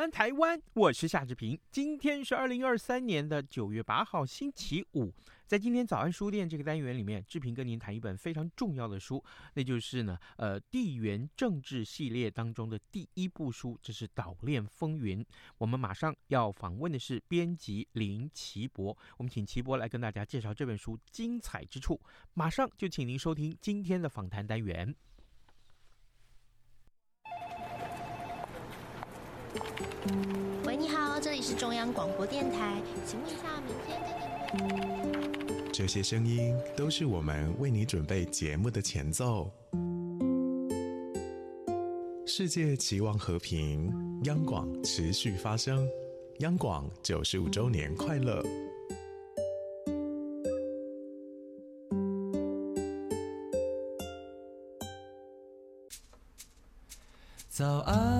安台湾，我是夏志平。今天是二零二三年的九月八号，星期五。在今天早安书店这个单元里面，志平跟您谈一本非常重要的书，那就是呢，呃，地缘政治系列当中的第一部书，这是《岛链风云》。我们马上要访问的是编辑林奇博，我们请奇博来跟大家介绍这本书精彩之处。马上就请您收听今天的访谈单元。喂，你好，这里是中央广播电台，请问一下，明天这个。这些声音都是我们为你准备节目的前奏。世界期望和平，央广持续发声，央广九十五周年快乐！早安，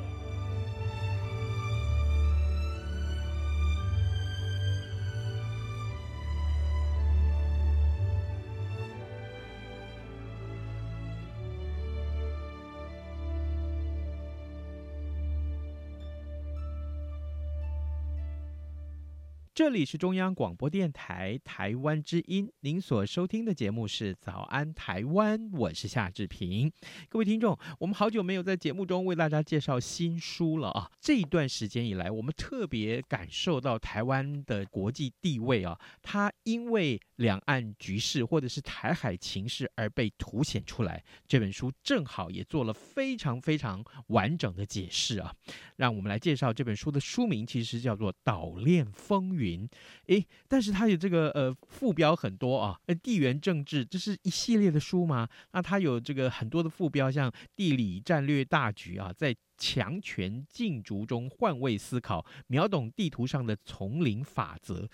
这里是中央广播电台台湾之音，您所收听的节目是《早安台湾》，我是夏志平。各位听众，我们好久没有在节目中为大家介绍新书了啊！这一段时间以来，我们特别感受到台湾的国际地位啊，它因为两岸局势或者是台海情势而被凸显出来。这本书正好也做了非常非常完整的解释啊！让我们来介绍这本书的书名，其实叫做《岛链风云》。诶，但是它有这个呃副标很多啊，呃地缘政治，这是一系列的书吗？那它有这个很多的副标，像地理战略大局啊，在强权竞逐中换位思考，秒懂地图上的丛林法则，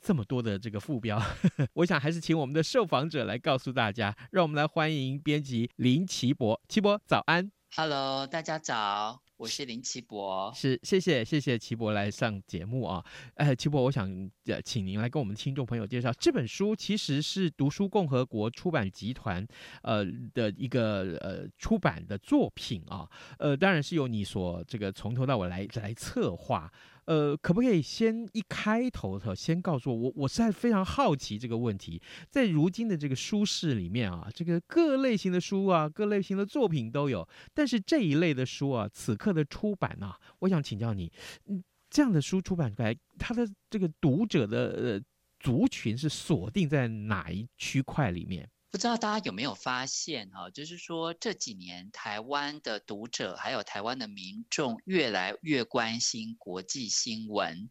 这么多的这个副标，我想还是请我们的受访者来告诉大家。让我们来欢迎编辑林奇博，奇博早安，Hello，大家早。我是林奇博，是谢谢谢谢奇博来上节目啊，呃，奇博，我想呃请您来跟我们听众朋友介绍这本书，其实是读书共和国出版集团呃的一个呃出版的作品啊，呃，当然是由你所这个从头到尾来来策划。呃，可不可以先一开头的先告诉我，我我实在非常好奇这个问题，在如今的这个书市里面啊，这个各类型的书啊，各类型的作品都有，但是这一类的书啊，此刻的出版啊，我想请教你，嗯，这样的书出版出来，它的这个读者的呃族群是锁定在哪一区块里面？不知道大家有没有发现哈，就是说这几年台湾的读者还有台湾的民众越来越关心国际新闻，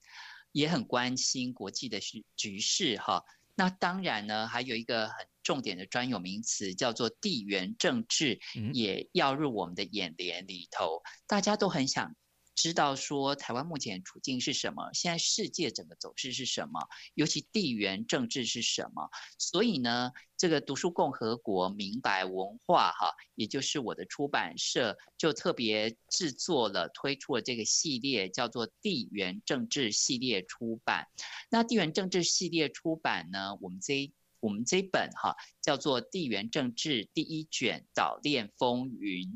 也很关心国际的局局势哈。那当然呢，还有一个很重点的专有名词叫做地缘政治，也要入我们的眼帘里头，大家都很想。知道说台湾目前处境是什么？现在世界整个走势是什么？尤其地缘政治是什么？所以呢，这个读书共和国明白文化哈，也就是我的出版社，就特别制作了推出了这个系列，叫做地缘政治系列出版。那地缘政治系列出版呢，我们这。我们这本哈叫做《地缘政治第一卷岛链风云》，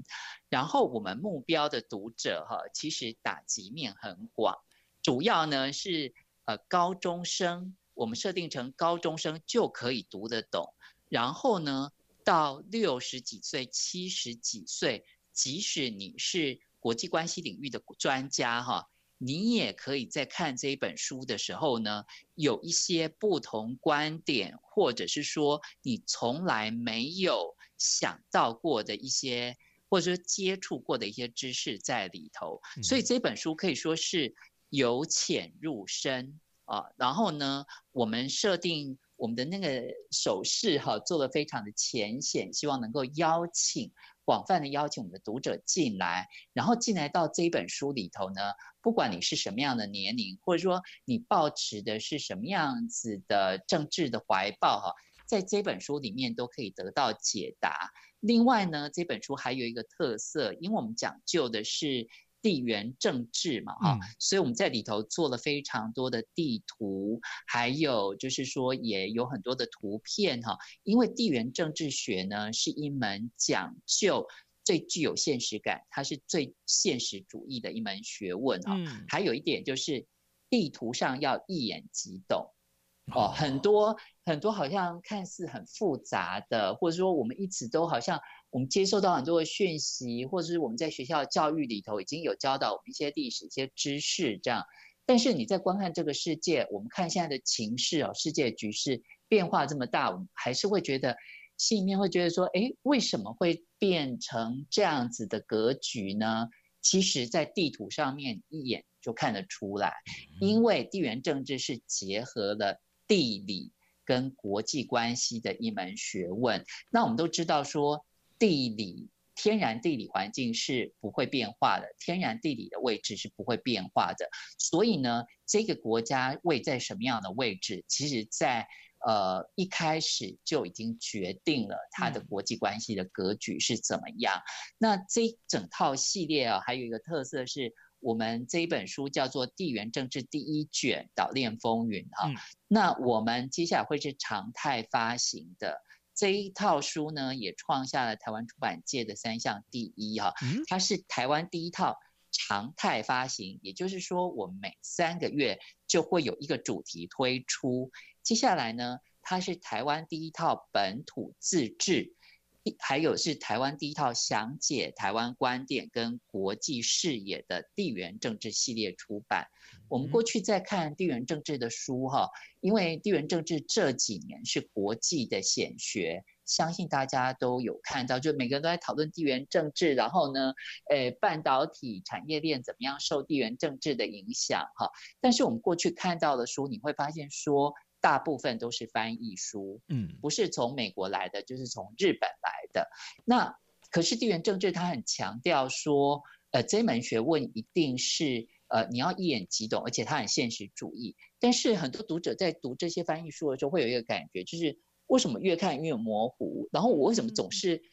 然后我们目标的读者哈，其实打击面很广，主要呢是呃高中生，我们设定成高中生就可以读得懂，然后呢到六十几岁、七十几岁，即使你是国际关系领域的专家哈，你也可以在看这一本书的时候呢，有一些不同观点，或者是说你从来没有想到过的一些，或者说接触过的一些知识在里头。所以这本书可以说是由浅入深啊。然后呢，我们设定。我们的那个手势哈，做的非常的浅显，希望能够邀请广泛的邀请我们的读者进来，然后进来到这一本书里头呢，不管你是什么样的年龄，或者说你抱持的是什么样子的政治的怀抱哈，在这本书里面都可以得到解答。另外呢，这本书还有一个特色，因为我们讲究的是。地缘政治嘛，哈、嗯，所以我们在里头做了非常多的地图，还有就是说也有很多的图片，哈，因为地缘政治学呢是一门讲究最具有现实感，它是最现实主义的一门学问啊。嗯、还有一点就是地图上要一眼即懂，哦，很多很多好像看似很复杂的，或者说我们一直都好像。我们接受到很多的讯息，或者是我们在学校教育里头已经有教导我们一些历史、一些知识，这样。但是你在观看这个世界，我们看现在的情势哦，世界局势变化这么大，我们还是会觉得心里面会觉得说，哎，为什么会变成这样子的格局呢？其实，在地图上面一眼就看得出来，因为地缘政治是结合了地理跟国际关系的一门学问。那我们都知道说。地理天然地理环境是不会变化的，天然地理的位置是不会变化的。所以呢，这个国家位在什么样的位置，其实在呃一开始就已经决定了它的国际关系的格局是怎么样。嗯、那这整套系列啊，还有一个特色是我们这一本书叫做《地缘政治第一卷岛链风云》哈、嗯。那我们接下来会是常态发行的。这一套书呢，也创下了台湾出版界的三项第一哈，它是台湾第一套常态发行，也就是说，我每三个月就会有一个主题推出。接下来呢，它是台湾第一套本土自治。还有是台湾第一套详解台湾观点跟国际视野的地缘政治系列出版。我们过去在看地缘政治的书哈，因为地缘政治这几年是国际的显学，相信大家都有看到，就每个人都在讨论地缘政治，然后呢，诶，半导体产业链怎么样受地缘政治的影响哈。但是我们过去看到的书，你会发现说。大部分都是翻译书，嗯，不是从美国来的，就是从日本来的。那可是地缘政治，它很强调说，呃，这门学问一定是呃你要一眼即懂，而且它很现实主义。但是很多读者在读这些翻译书的时候，会有一个感觉，就是为什么越看越模糊？然后我为什么总是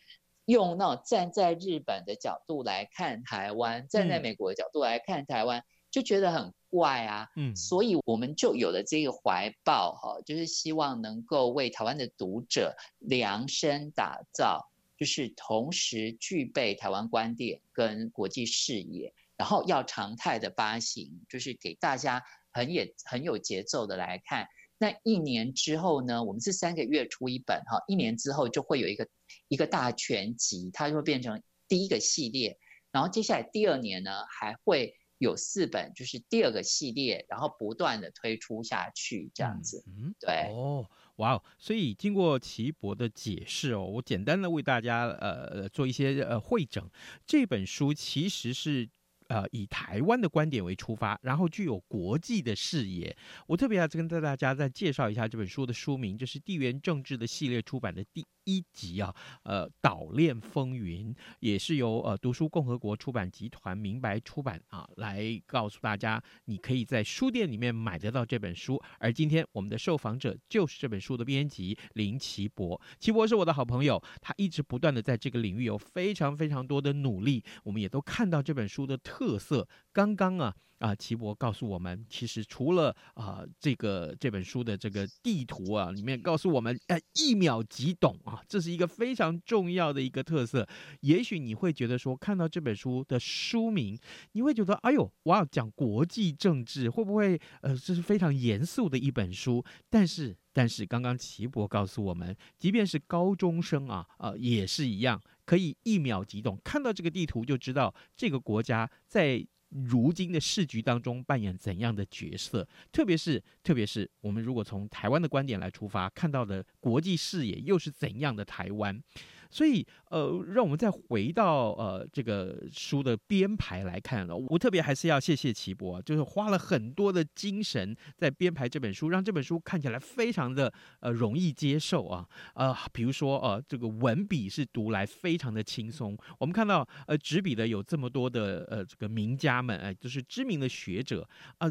用那种站在日本的角度来看台湾，站在美国的角度来看台湾？就觉得很怪啊，嗯，所以我们就有了这个怀抱哈，就是希望能够为台湾的读者量身打造，就是同时具备台湾观点跟国际视野，然后要常态的发行，就是给大家很也很有节奏的来看。那一年之后呢，我们是三个月出一本哈，一年之后就会有一个一个大全集，它就会变成第一个系列，然后接下来第二年呢还会。有四本，就是第二个系列，然后不断的推出下去，这样子。嗯，对。哦，哇哦！所以经过齐博的解释哦，我简单的为大家呃做一些呃汇整。这本书其实是。呃，以台湾的观点为出发，然后具有国际的视野。我特别要跟大家再介绍一下这本书的书名，这是地缘政治的系列出版的第一集啊。呃，岛链风云也是由呃读书共和国出版集团明白出版啊，来告诉大家，你可以在书店里面买得到这本书。而今天我们的受访者就是这本书的编辑林奇博，奇博是我的好朋友，他一直不断的在这个领域有非常非常多的努力，我们也都看到这本书的。特色，刚刚啊啊，齐博告诉我们，其实除了啊这个这本书的这个地图啊，里面告诉我们，哎，一秒即懂啊，这是一个非常重要的一个特色。也许你会觉得说，看到这本书的书名，你会觉得，哎呦，我要讲国际政治，会不会呃，这是非常严肃的一本书？但是，但是刚刚齐博告诉我们，即便是高中生啊，呃，也是一样。可以一秒即懂，看到这个地图就知道这个国家在如今的市局当中扮演怎样的角色。特别是，特别是我们如果从台湾的观点来出发，看到的国际视野又是怎样的台湾。所以，呃，让我们再回到呃这个书的编排来看了。我特别还是要谢谢齐博，就是花了很多的精神在编排这本书，让这本书看起来非常的呃容易接受啊。呃，比如说呃这个文笔是读来非常的轻松。我们看到呃执笔的有这么多的呃这个名家们，哎、就是知名的学者啊、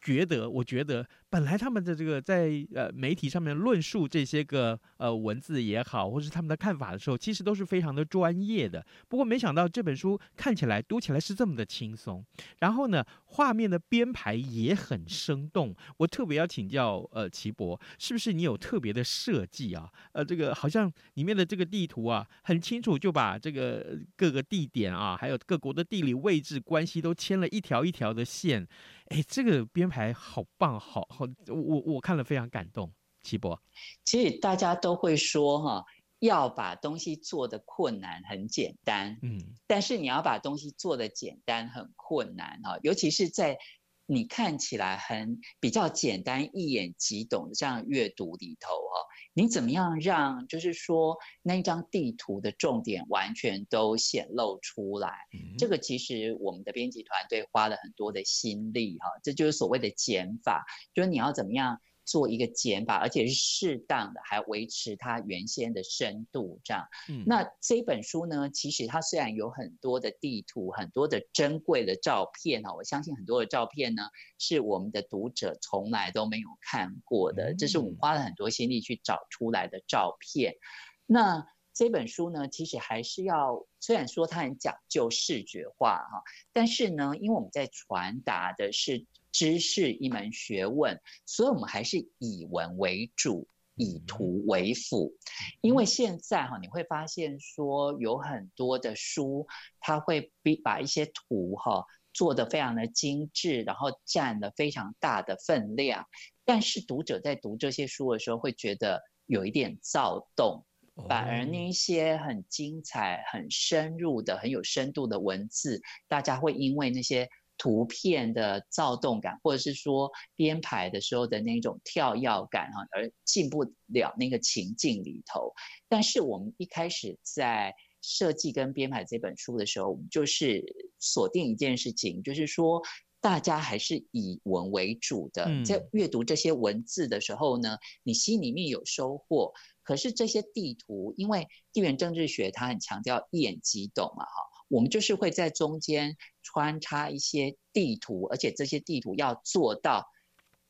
觉得我觉得本来他们的这个在呃媒体上面论述这些个呃文字也好，或是他们的看法的时候。其实都是非常的专业的，不过没想到这本书看起来读起来是这么的轻松，然后呢，画面的编排也很生动。我特别要请教呃齐博，是不是你有特别的设计啊？呃，这个好像里面的这个地图啊，很清楚就把这个各个地点啊，还有各国的地理位置关系都牵了一条一条的线。哎，这个编排好棒，好好，我我看了非常感动。齐博，其实大家都会说哈。要把东西做的困难很简单，嗯，但是你要把东西做的简单很困难哈，尤其是在你看起来很比较简单、一眼即懂的这样阅读里头哦，你怎么样让就是说那一张地图的重点完全都显露出来？嗯，这个其实我们的编辑团队花了很多的心力哈，这就是所谓的减法，就是你要怎么样。做一个减法，而且是适当的，还维持它原先的深度，这样。嗯，那这本书呢，其实它虽然有很多的地图，很多的珍贵的照片哈，我相信很多的照片呢，是我们的读者从来都没有看过的，这是我们花了很多心力去找出来的照片。那这本书呢，其实还是要，虽然说它很讲究视觉化哈，但是呢，因为我们在传达的是。知识一门学问，所以我们还是以文为主，以图为辅。因为现在哈，你会发现说有很多的书，它会比把一些图哈做得非常的精致，然后占了非常大的分量。但是读者在读这些书的时候，会觉得有一点躁动，反而那些很精彩、很深入的、很有深度的文字，大家会因为那些。图片的躁动感，或者是说编排的时候的那种跳跃感哈，而进不了那个情境里头。但是我们一开始在设计跟编排这本书的时候，我们就是锁定一件事情，就是说大家还是以文为主的。在阅读这些文字的时候呢，你心里面有收获。可是这些地图，因为地缘政治学它很强调一眼即懂嘛，哈。我们就是会在中间穿插一些地图，而且这些地图要做到，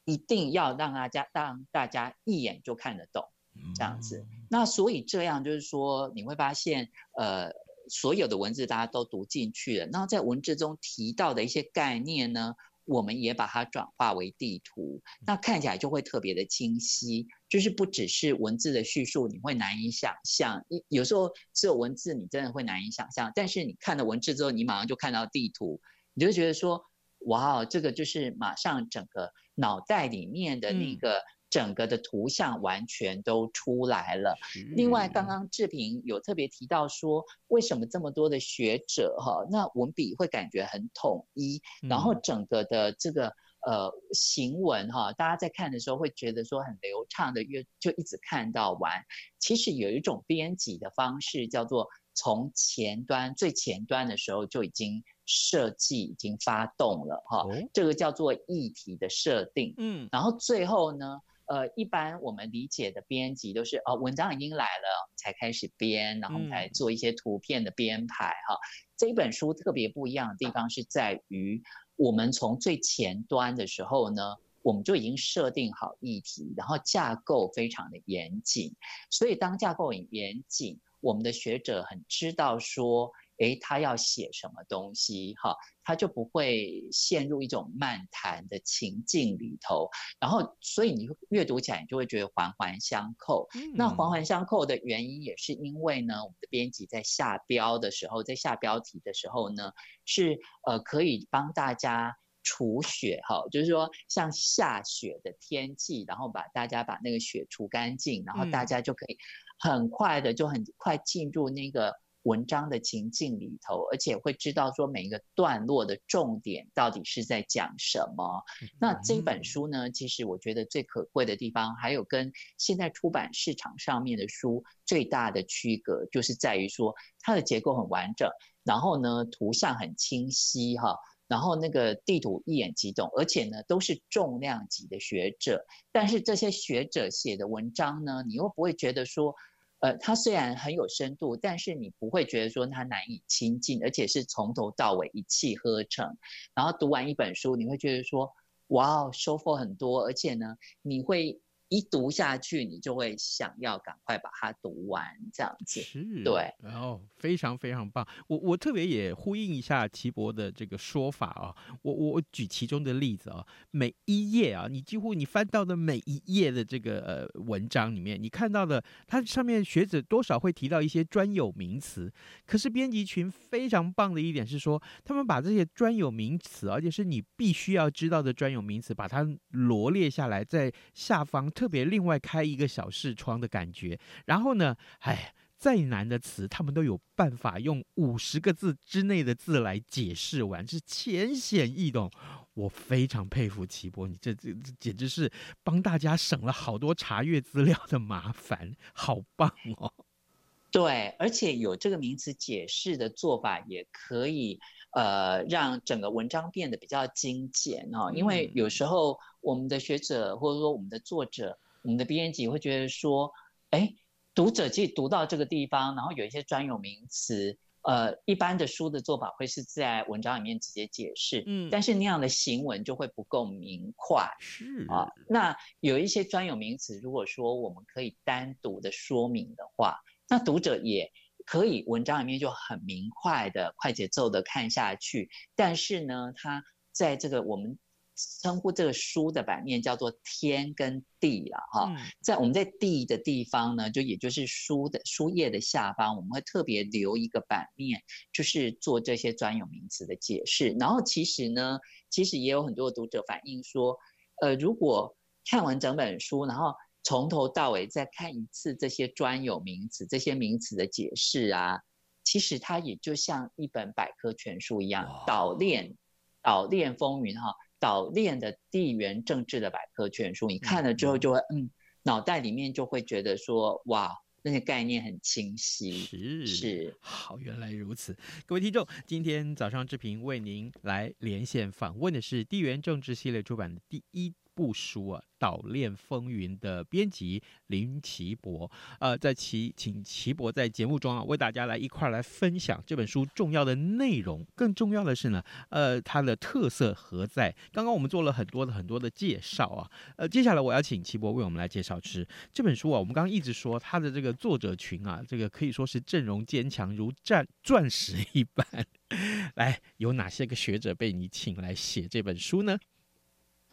一定要让大家让大家一眼就看得懂，这样子。那所以这样就是说，你会发现，呃，所有的文字大家都读进去了，那在文字中提到的一些概念呢，我们也把它转化为地图，那看起来就会特别的清晰。就是不只是文字的叙述，你会难以想象。有时候只有文字，你真的会难以想象。但是你看了文字之后，你马上就看到地图，你就觉得说，哇，这个就是马上整个脑袋里面的那个整个的图像完全都出来了。嗯、另外，刚刚志平有特别提到说，为什么这么多的学者哈，那文笔会感觉很统一，然后整个的这个。呃，行文哈，大家在看的时候会觉得说很流畅的，越就一直看到完。其实有一种编辑的方式，叫做从前端最前端的时候就已经设计、已经发动了哈。这个叫做议题的设定。嗯，然后最后呢，呃，一般我们理解的编辑都是哦，文章已经来了才开始编，然后才做一些图片的编排哈。这一本书特别不一样的地方是在于。我们从最前端的时候呢，我们就已经设定好议题，然后架构非常的严谨。所以当架构很严谨，我们的学者很知道说，诶，他要写什么东西，哈，他就不会陷入一种漫谈的情境里头。然后，所以你阅读起来，你就会觉得环环相扣。嗯。那环环相扣的原因，也是因为呢，我们的编辑在下标的时候，在下标题的时候呢，是呃可以帮大家除雪，哈，就是说像下雪的天气，然后把大家把那个雪除干净，然后大家就可以很快的就很快进入那个。文章的情境里头，而且会知道说每一个段落的重点到底是在讲什么。那这本书呢，其实我觉得最可贵的地方，还有跟现在出版市场上面的书最大的区隔，就是在于说它的结构很完整，然后呢，图像很清晰哈。然后那个地图一眼即懂，而且呢都是重量级的学者，但是这些学者写的文章呢，你又不会觉得说，呃，它虽然很有深度，但是你不会觉得说它难以亲近，而且是从头到尾一气呵成。然后读完一本书，你会觉得说，哇，收获很多，而且呢，你会。一读下去，你就会想要赶快把它读完，这样子。是，对，然后非常非常棒。我我特别也呼应一下齐博的这个说法啊，我我举其中的例子啊，每一页啊，你几乎你翻到的每一页的这个呃文章里面，你看到的，它上面学者多少会提到一些专有名词。可是编辑群非常棒的一点是说，他们把这些专有名词，而且是你必须要知道的专有名词，把它罗列下来，在下方。特别另外开一个小视窗的感觉，然后呢，哎，再难的词，他们都有办法用五十个字之内的字来解释完，是浅显易懂。我非常佩服齐博，你这这这简直是帮大家省了好多查阅资料的麻烦，好棒哦！对，而且有这个名词解释的做法，也可以呃让整个文章变得比较精简哦，因为有时候。我们的学者或者说我们的作者、我们的编辑会觉得说，哎，读者其实读到这个地方，然后有一些专有名词，呃，一般的书的做法会是在文章里面直接解释，嗯，但是那样的行文就会不够明快，是啊。那有一些专有名词，如果说我们可以单独的说明的话，那读者也可以文章里面就很明快的、快节奏的看下去。但是呢，它在这个我们。称呼这个书的版面叫做天跟地了哈，在我们在地的地方呢，就也就是书的书页的下方，我们会特别留一个版面，就是做这些专有名词的解释。然后其实呢，其实也有很多读者反映说，呃，如果看完整本书，然后从头到尾再看一次这些专有名词、这些名词的解释啊，其实它也就像一本百科全书一样，岛链岛链风云哈。岛链的地缘政治的百科全书，你看了之后就会，嗯，脑袋里面就会觉得说，哇，那些概念很清晰。是是，好，原来如此。各位听众，今天早上志平为您来连线访问的是地缘政治系列出版的第一部书啊。岛链风云的编辑林奇博，呃，在齐请奇博在节目中啊，为大家来一块来分享这本书重要的内容。更重要的是呢，呃，它的特色何在？刚刚我们做了很多的很多的介绍啊，呃，接下来我要请奇博为我们来介绍是这本书啊。我们刚刚一直说它的这个作者群啊，这个可以说是阵容坚强如钻钻石一般。来，有哪些个学者被你请来写这本书呢？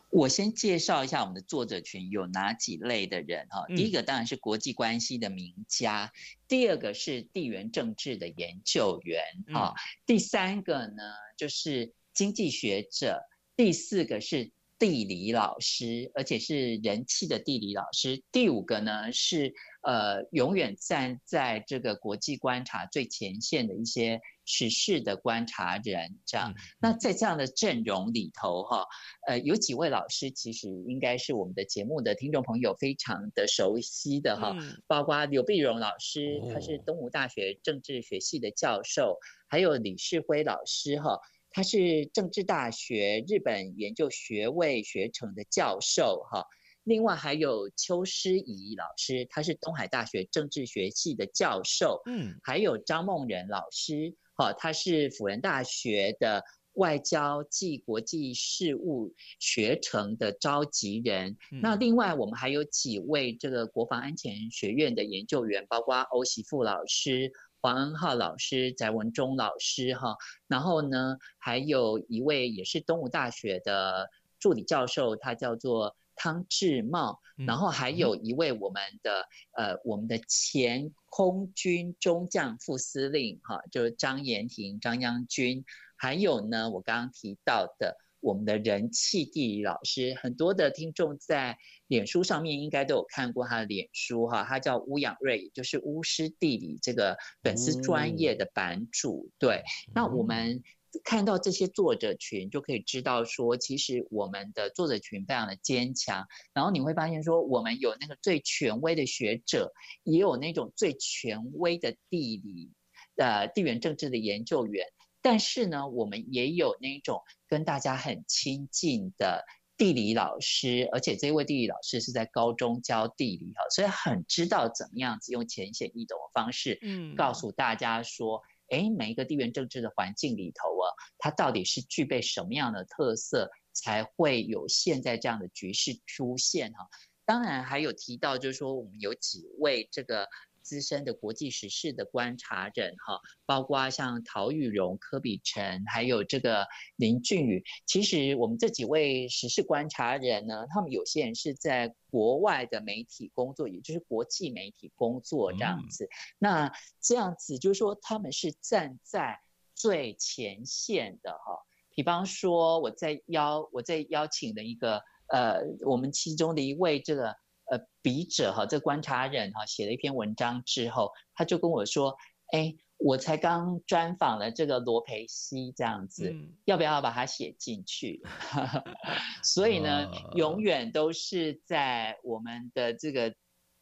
我先介绍一下我们的作者群有哪几类的人哈。第一个当然是国际关系的名家，第二个是地缘政治的研究员啊，第三个呢就是经济学者，第四个是地理老师，而且是人气的地理老师，第五个呢是呃永远站在这个国际观察最前线的一些。时事的观察人，这样。那在这样的阵容里头，哈，呃，有几位老师其实应该是我们的节目的听众朋友非常的熟悉的哈，包括刘碧荣老师，他是东吴大学政治学系的教授，还有李世辉老师，哈，他是政治大学日本研究学位学程的教授，哈。另外还有邱诗怡老师，他是东海大学政治学系的教授，嗯，还有张梦仁老师。哈，他是辅仁大学的外交暨国际事务学程的召集人。嗯、那另外，我们还有几位这个国防安全学院的研究员，包括欧媳富老师、黄恩浩老师、翟文忠老师，哈。然后呢，还有一位也是东吴大学的助理教授，他叫做。汤志茂，然后还有一位我们的、嗯、呃，我们的前空军中将副司令哈，就是张延廷张央军，还有呢，我刚刚提到的我们的人气地理老师，很多的听众在脸书上面应该都有看过他的脸书哈，他叫乌养瑞，也就是巫师地理这个粉丝专业的版主。对，那我们看到这些作者群，就可以知道说，其实我们的作者群非常的坚强。然后你会发现说，我们有那个最权威的学者，也有那种最权威的地理呃地缘政治的研究员。但是呢，我们也有那种跟大家很亲近的地理老师，而且这位地理老师是在高中教地理哈，所以很知道怎么样子用浅显易懂的方式，嗯，告诉大家说，哎，每一个地缘政治的环境里头啊，它到底是具备什么样的特色，才会有现在这样的局势出现哈。当然还有提到，就是说我们有几位这个。资深的国际时事的观察人哈，包括像陶玉荣、柯比成，还有这个林俊宇。其实我们这几位时事观察人呢，他们有些人是在国外的媒体工作，也就是国际媒体工作这样子。嗯、那这样子就是说，他们是站在最前线的哈。比方说，我在邀我在邀请的一个呃，我们其中的一位这个。呃，笔者哈，这观察人哈，写了一篇文章之后，他就跟我说：“哎，我才刚专访了这个罗培西，这样子，嗯、要不要把它写进去？” 所以呢，呃、永远都是在我们的这个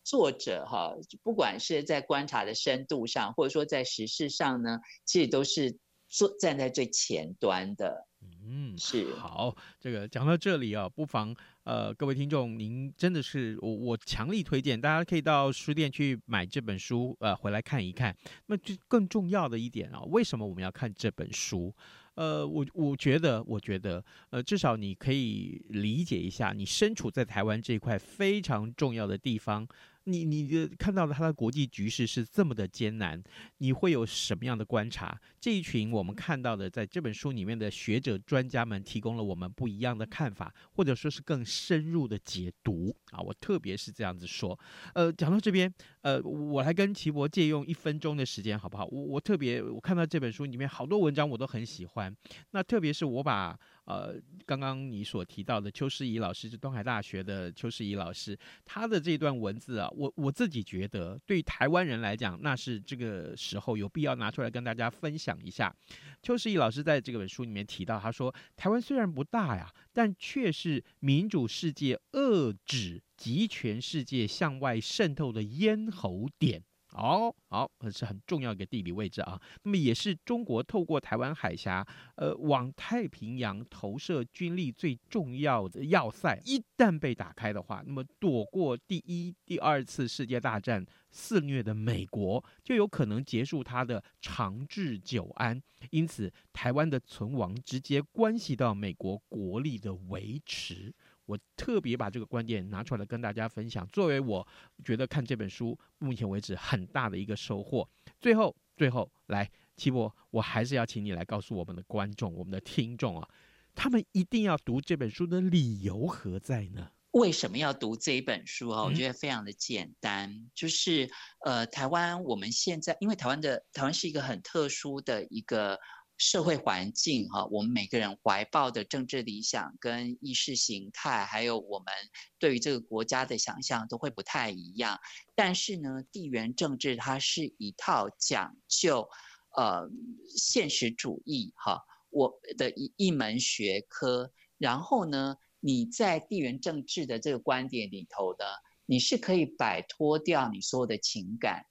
作者哈，不管是在观察的深度上，或者说在实事上呢，其实都是坐站在最前端的。嗯，是好，这个讲到这里啊，不妨呃，各位听众，您真的是我我强力推荐，大家可以到书店去买这本书，呃，回来看一看。那么就更重要的一点啊，为什么我们要看这本书？呃，我我觉得，我觉得，呃，至少你可以理解一下，你身处在台湾这一块非常重要的地方。你你的看到的他的国际局势是这么的艰难，你会有什么样的观察？这一群我们看到的，在这本书里面的学者专家们提供了我们不一样的看法，或者说是更深入的解读啊。我特别是这样子说。呃，讲到这边，呃，我来跟齐博借用一分钟的时间，好不好？我我特别我看到这本书里面好多文章我都很喜欢，那特别是我把。呃，刚刚你所提到的邱世仪老师是东海大学的邱世仪老师，他的这段文字啊，我我自己觉得对台湾人来讲，那是这个时候有必要拿出来跟大家分享一下。邱世仪老师在这个本书里面提到，他说，台湾虽然不大呀，但却是民主世界遏制极权世界向外渗透的咽喉点。好好，这是很重要一个地理位置啊。那么也是中国透过台湾海峡，呃，往太平洋投射军力最重要的要塞。一旦被打开的话，那么躲过第一、第二次世界大战肆虐的美国，就有可能结束它的长治久安。因此，台湾的存亡直接关系到美国国力的维持。我特别把这个观点拿出来跟大家分享，作为我觉得看这本书目前为止很大的一个收获。最后，最后来，七博，我还是要请你来告诉我们的观众、我们的听众啊，他们一定要读这本书的理由何在呢？为什么要读这一本书啊？我觉得非常的简单，嗯、就是呃，台湾我们现在因为台湾的台湾是一个很特殊的一个。社会环境哈，我们每个人怀抱的政治理想跟意识形态，还有我们对于这个国家的想象都会不太一样。但是呢，地缘政治它是一套讲究呃现实主义哈，我的一一门学科。然后呢，你在地缘政治的这个观点里头呢，你是可以摆脱掉你所有的情感。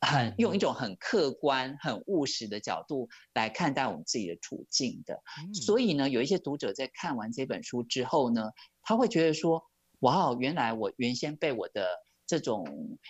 很用一种很客观、很务实的角度来看待我们自己的处境的，所以呢，有一些读者在看完这本书之后呢，他会觉得说：“哇，原来我原先被我的这种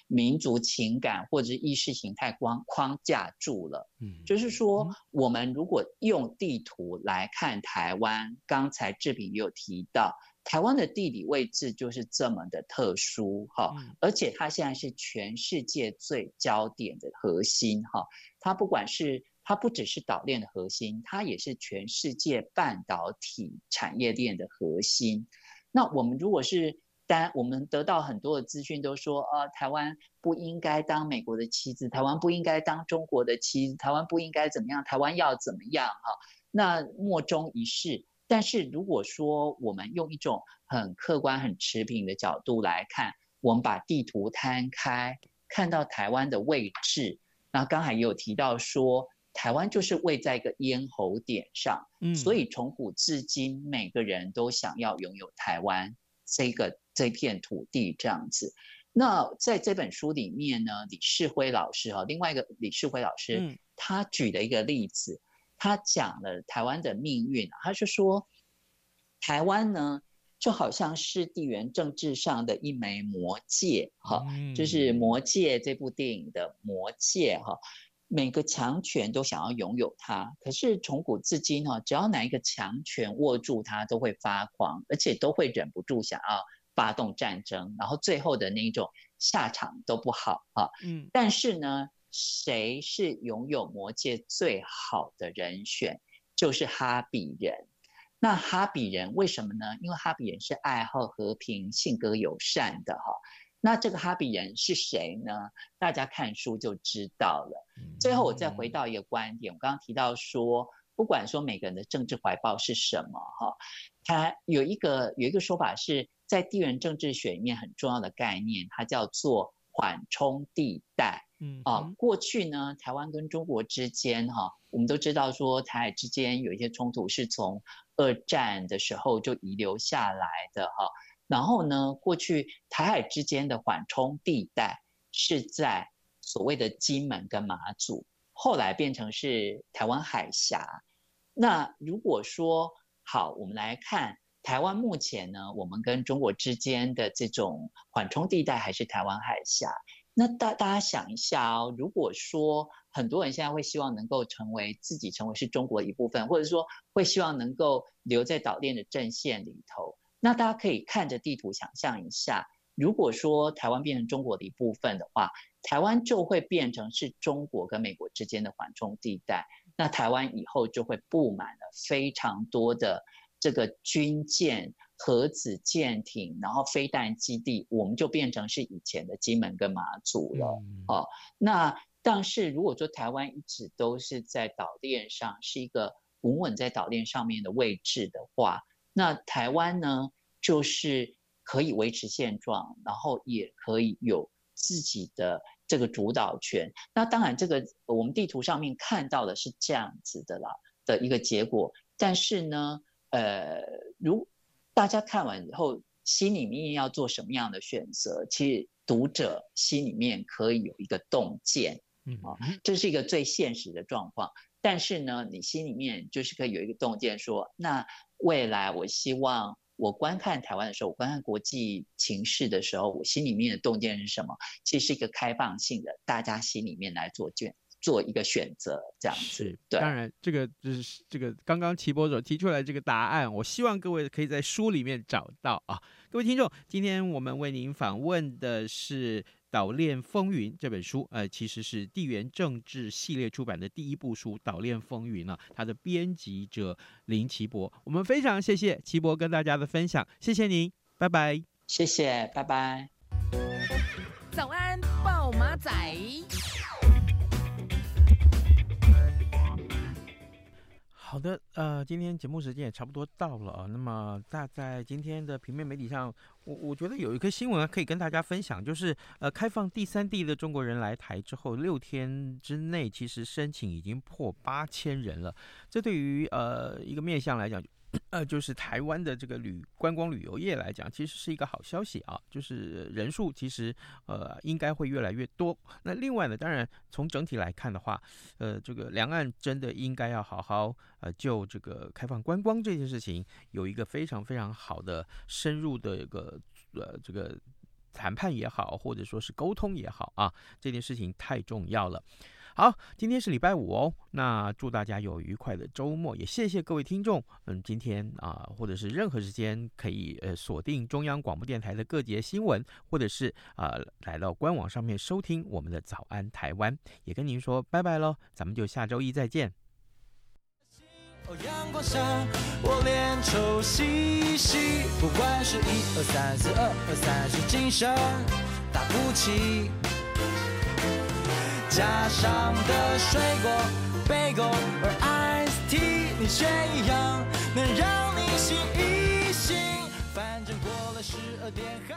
民族情感或者是意识形态框框架住了。”嗯，就是说，我们如果用地图来看台湾，刚才志平也有提到。台湾的地理位置就是这么的特殊哈，而且它现在是全世界最焦点的核心哈。它不管是它不只是岛链的核心，它也是全世界半导体产业链的核心。那我们如果是单，我们得到很多的资讯都说，呃，台湾不应该当美国的妻子，台湾不应该当中国的妻子，台湾不应该怎么样，台湾要怎么样哈？那莫衷一是。但是如果说我们用一种很客观、很持平的角度来看，我们把地图摊开，看到台湾的位置，那刚才也有提到说，台湾就是位在一个咽喉点上，嗯，所以从古至今，每个人都想要拥有台湾这个这片土地这样子。那在这本书里面呢，李世辉老师哈，另外一个李世辉老师，嗯，他举了一个例子。他讲了台湾的命运，他是说，台湾呢就好像是地缘政治上的一枚魔戒，哈，就是《魔戒》这部电影的魔戒，哈，每个强权都想要拥有它，可是从古至今，哈，只要哪一个强权握住它，都会发狂，而且都会忍不住想要发动战争，然后最后的那一种下场都不好，哈，嗯，但是呢。谁是拥有魔戒最好的人选？就是哈比人。那哈比人为什么呢？因为哈比人是爱好和平、性格友善的哈。那这个哈比人是谁呢？大家看书就知道了。最后我再回到一个观点，我刚刚提到说，不管说每个人的政治怀抱是什么哈，他有一个有一个说法是在地缘政治学里面很重要的概念，它叫做缓冲地带。嗯啊，过去呢，台湾跟中国之间哈，我们都知道说台海之间有一些冲突是从二战的时候就遗留下来的哈。然后呢，过去台海之间的缓冲地带是在所谓的金门跟马祖，后来变成是台湾海峡。那如果说好，我们来看台湾目前呢，我们跟中国之间的这种缓冲地带还是台湾海峡。那大大家想一下哦，如果说很多人现在会希望能够成为自己成为是中国的一部分，或者说会希望能够留在岛链的阵线里头，那大家可以看着地图想象一下，如果说台湾变成中国的一部分的话，台湾就会变成是中国跟美国之间的缓冲地带，那台湾以后就会布满了非常多的这个军舰。核子舰艇，然后飞弹基地，我们就变成是以前的金门跟马祖了。嗯、哦，那但是如果说台湾一直都是在岛链上，是一个稳稳在岛链上面的位置的话，那台湾呢，就是可以维持现状，然后也可以有自己的这个主导权。那当然，这个我们地图上面看到的是这样子的啦的一个结果。但是呢，呃，如大家看完以后，心里面要做什么样的选择？其实读者心里面可以有一个洞见，嗯啊，这是一个最现实的状况。但是呢，你心里面就是可以有一个洞见，说那未来我希望我观看台湾的时候，我观看国际情势的时候，我心里面的洞见是什么？其实是一个开放性的，大家心里面来做卷。做一个选择，这样子。是，对。当然，这个就是这个刚刚齐博所提出来这个答案，我希望各位可以在书里面找到啊。各位听众，今天我们为您访问的是《岛链风云》这本书，呃，其实是地缘政治系列出版的第一部书《岛链风云》了。它的编辑者林齐博，我们非常谢谢齐博跟大家的分享，谢谢您，拜拜。谢谢，拜拜。早安，暴马仔。好的，呃，今天节目时间也差不多到了啊。那么，大概今天的平面媒体上，我我觉得有一个新闻可以跟大家分享，就是呃，开放第三地的中国人来台之后，六天之内其实申请已经破八千人了。这对于呃一个面向来讲，呃，就是台湾的这个旅观光旅游业来讲，其实是一个好消息啊。就是人数其实呃应该会越来越多。那另外呢，当然从整体来看的话，呃，这个两岸真的应该要好好呃就这个开放观光这件事情有一个非常非常好的深入的一个呃这个谈判也好，或者说是沟通也好啊，这件事情太重要了。好，今天是礼拜五哦，那祝大家有愉快的周末，也谢谢各位听众。嗯，今天啊、或者是任何时间可以呃锁定中央广播电台的各节新闻，或者是啊、呃、来到官网上面收听我们的早安台湾，也跟您说拜拜喽，咱们就下周一再见。哦，阳光下，我脸臭兮兮，不管是一二三四二二三是精神打不起。加上的水果、贝果而 Ice Tea，你却一样能让你。醒一醒，反正过了十二点。